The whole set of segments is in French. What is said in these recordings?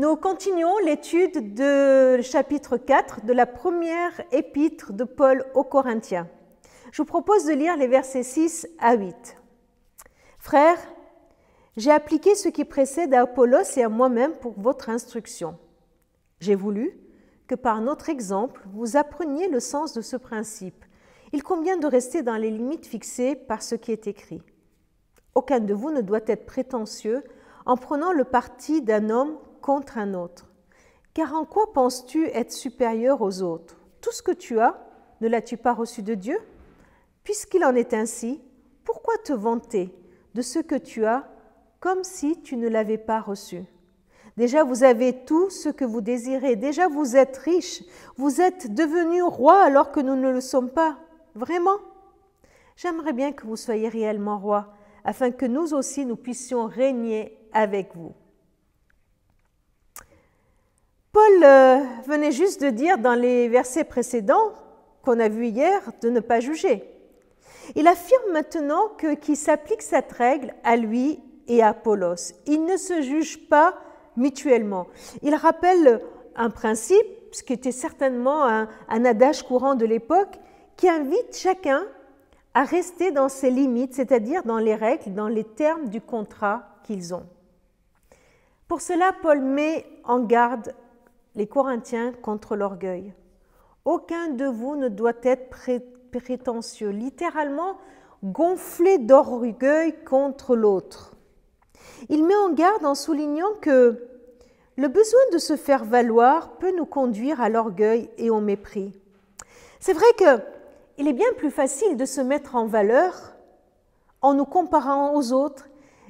Nous continuons l'étude de chapitre 4 de la première épître de Paul aux Corinthiens. Je vous propose de lire les versets 6 à 8. Frères, j'ai appliqué ce qui précède à Apollos et à moi-même pour votre instruction. J'ai voulu que par notre exemple, vous appreniez le sens de ce principe. Il convient de rester dans les limites fixées par ce qui est écrit. Aucun de vous ne doit être prétentieux en prenant le parti d'un homme contre un autre. Car en quoi penses-tu être supérieur aux autres? Tout ce que tu as, ne l'as-tu pas reçu de Dieu? Puisqu'il en est ainsi, pourquoi te vanter de ce que tu as comme si tu ne l'avais pas reçu? Déjà, vous avez tout ce que vous désirez. Déjà, vous êtes riche. Vous êtes devenu roi alors que nous ne le sommes pas. Vraiment? J'aimerais bien que vous soyez réellement roi, afin que nous aussi, nous puissions régner avec vous. Paul euh, venait juste de dire dans les versets précédents qu'on a vus hier de ne pas juger. Il affirme maintenant que qu'il s'applique cette règle à lui et à Apollos. Il ne se juge pas mutuellement. Il rappelle un principe, ce qui était certainement un adage courant de l'époque, qui invite chacun à rester dans ses limites, c'est-à-dire dans les règles, dans les termes du contrat qu'ils ont. Pour cela, Paul met en garde les Corinthiens contre l'orgueil. Aucun de vous ne doit être prétentieux, littéralement gonflé d'orgueil contre l'autre. Il met en garde en soulignant que le besoin de se faire valoir peut nous conduire à l'orgueil et au mépris. C'est vrai qu'il est bien plus facile de se mettre en valeur en nous comparant aux autres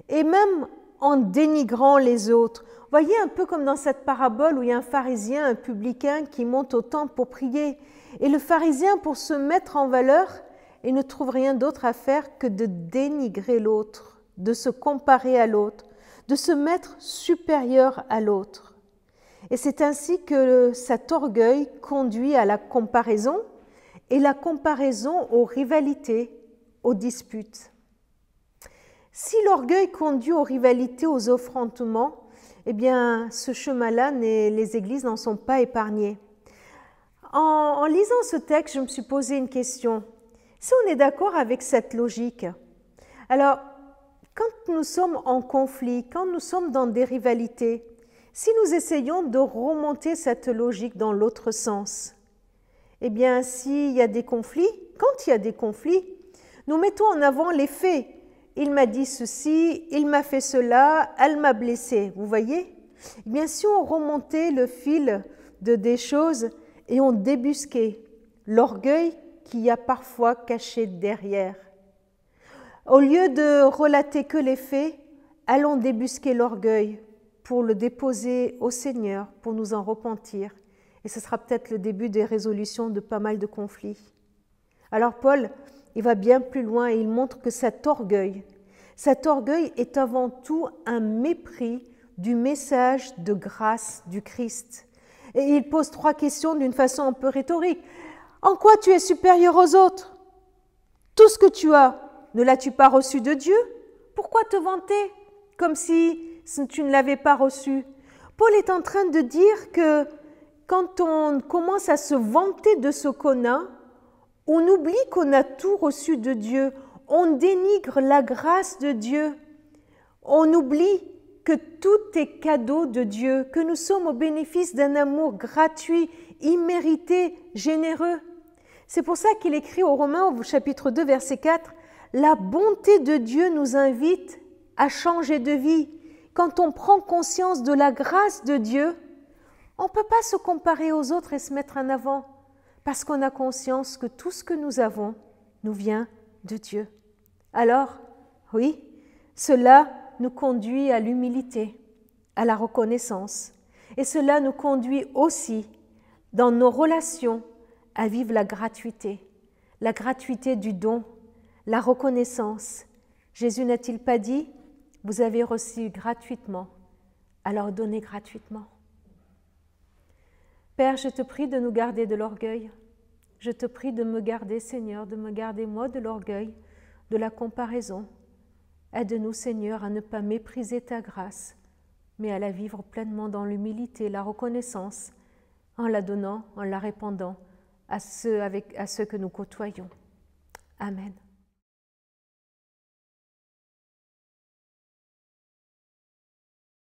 et même en dénigrant les autres. Voyez un peu comme dans cette parabole où il y a un pharisien, un publicain qui monte au temple pour prier. Et le pharisien, pour se mettre en valeur, il ne trouve rien d'autre à faire que de dénigrer l'autre, de se comparer à l'autre, de se mettre supérieur à l'autre. Et c'est ainsi que cet orgueil conduit à la comparaison et la comparaison aux rivalités, aux disputes. Si l'orgueil conduit aux rivalités, aux offrantements, eh bien, ce chemin-là, les églises n'en sont pas épargnées. En, lisant ce texte, je me suis posé une question. Si on est d'accord avec cette logique, alors, quand nous sommes en conflit, quand nous sommes dans des rivalités, si nous essayons de remonter cette logique dans l'autre sens, eh bien, s'il y a des conflits, quand il y a des conflits, nous mettons en avant les faits il m'a dit ceci, il m'a fait cela, elle m'a blessé. Vous voyez? Eh bien, si on remontait le fil de des choses et on débusquait l'orgueil qu'il y a parfois caché derrière, au lieu de relater que les faits, allons débusquer l'orgueil pour le déposer au Seigneur, pour nous en repentir. Et ce sera peut-être le début des résolutions de pas mal de conflits. Alors Paul, il va bien plus loin et il montre que cet orgueil, cet orgueil est avant tout un mépris du message de grâce du Christ. Et il pose trois questions d'une façon un peu rhétorique. En quoi tu es supérieur aux autres? Tout ce que tu as, ne l'as-tu pas reçu de Dieu? Pourquoi te vanter? Comme si tu ne l'avais pas reçu Paul est en train de dire que quand on commence à se vanter de ce qu'on a, on oublie qu'on a tout reçu de Dieu, on dénigre la grâce de Dieu, on oublie que tout est cadeau de Dieu, que nous sommes au bénéfice d'un amour gratuit, immérité, généreux. C'est pour ça qu'il écrit aux Romains au chapitre 2 verset 4, La bonté de Dieu nous invite à changer de vie. Quand on prend conscience de la grâce de Dieu, on ne peut pas se comparer aux autres et se mettre en avant parce qu'on a conscience que tout ce que nous avons nous vient de Dieu. Alors, oui, cela nous conduit à l'humilité, à la reconnaissance, et cela nous conduit aussi dans nos relations à vivre la gratuité, la gratuité du don, la reconnaissance. Jésus n'a-t-il pas dit, vous avez reçu gratuitement, alors donnez gratuitement. Père, je te prie de nous garder de l'orgueil. Je te prie de me garder, Seigneur, de me garder moi de l'orgueil, de la comparaison. Aide-nous, Seigneur, à ne pas mépriser ta grâce, mais à la vivre pleinement dans l'humilité, la reconnaissance, en la donnant, en la répandant à ceux, à ceux que nous côtoyons. Amen.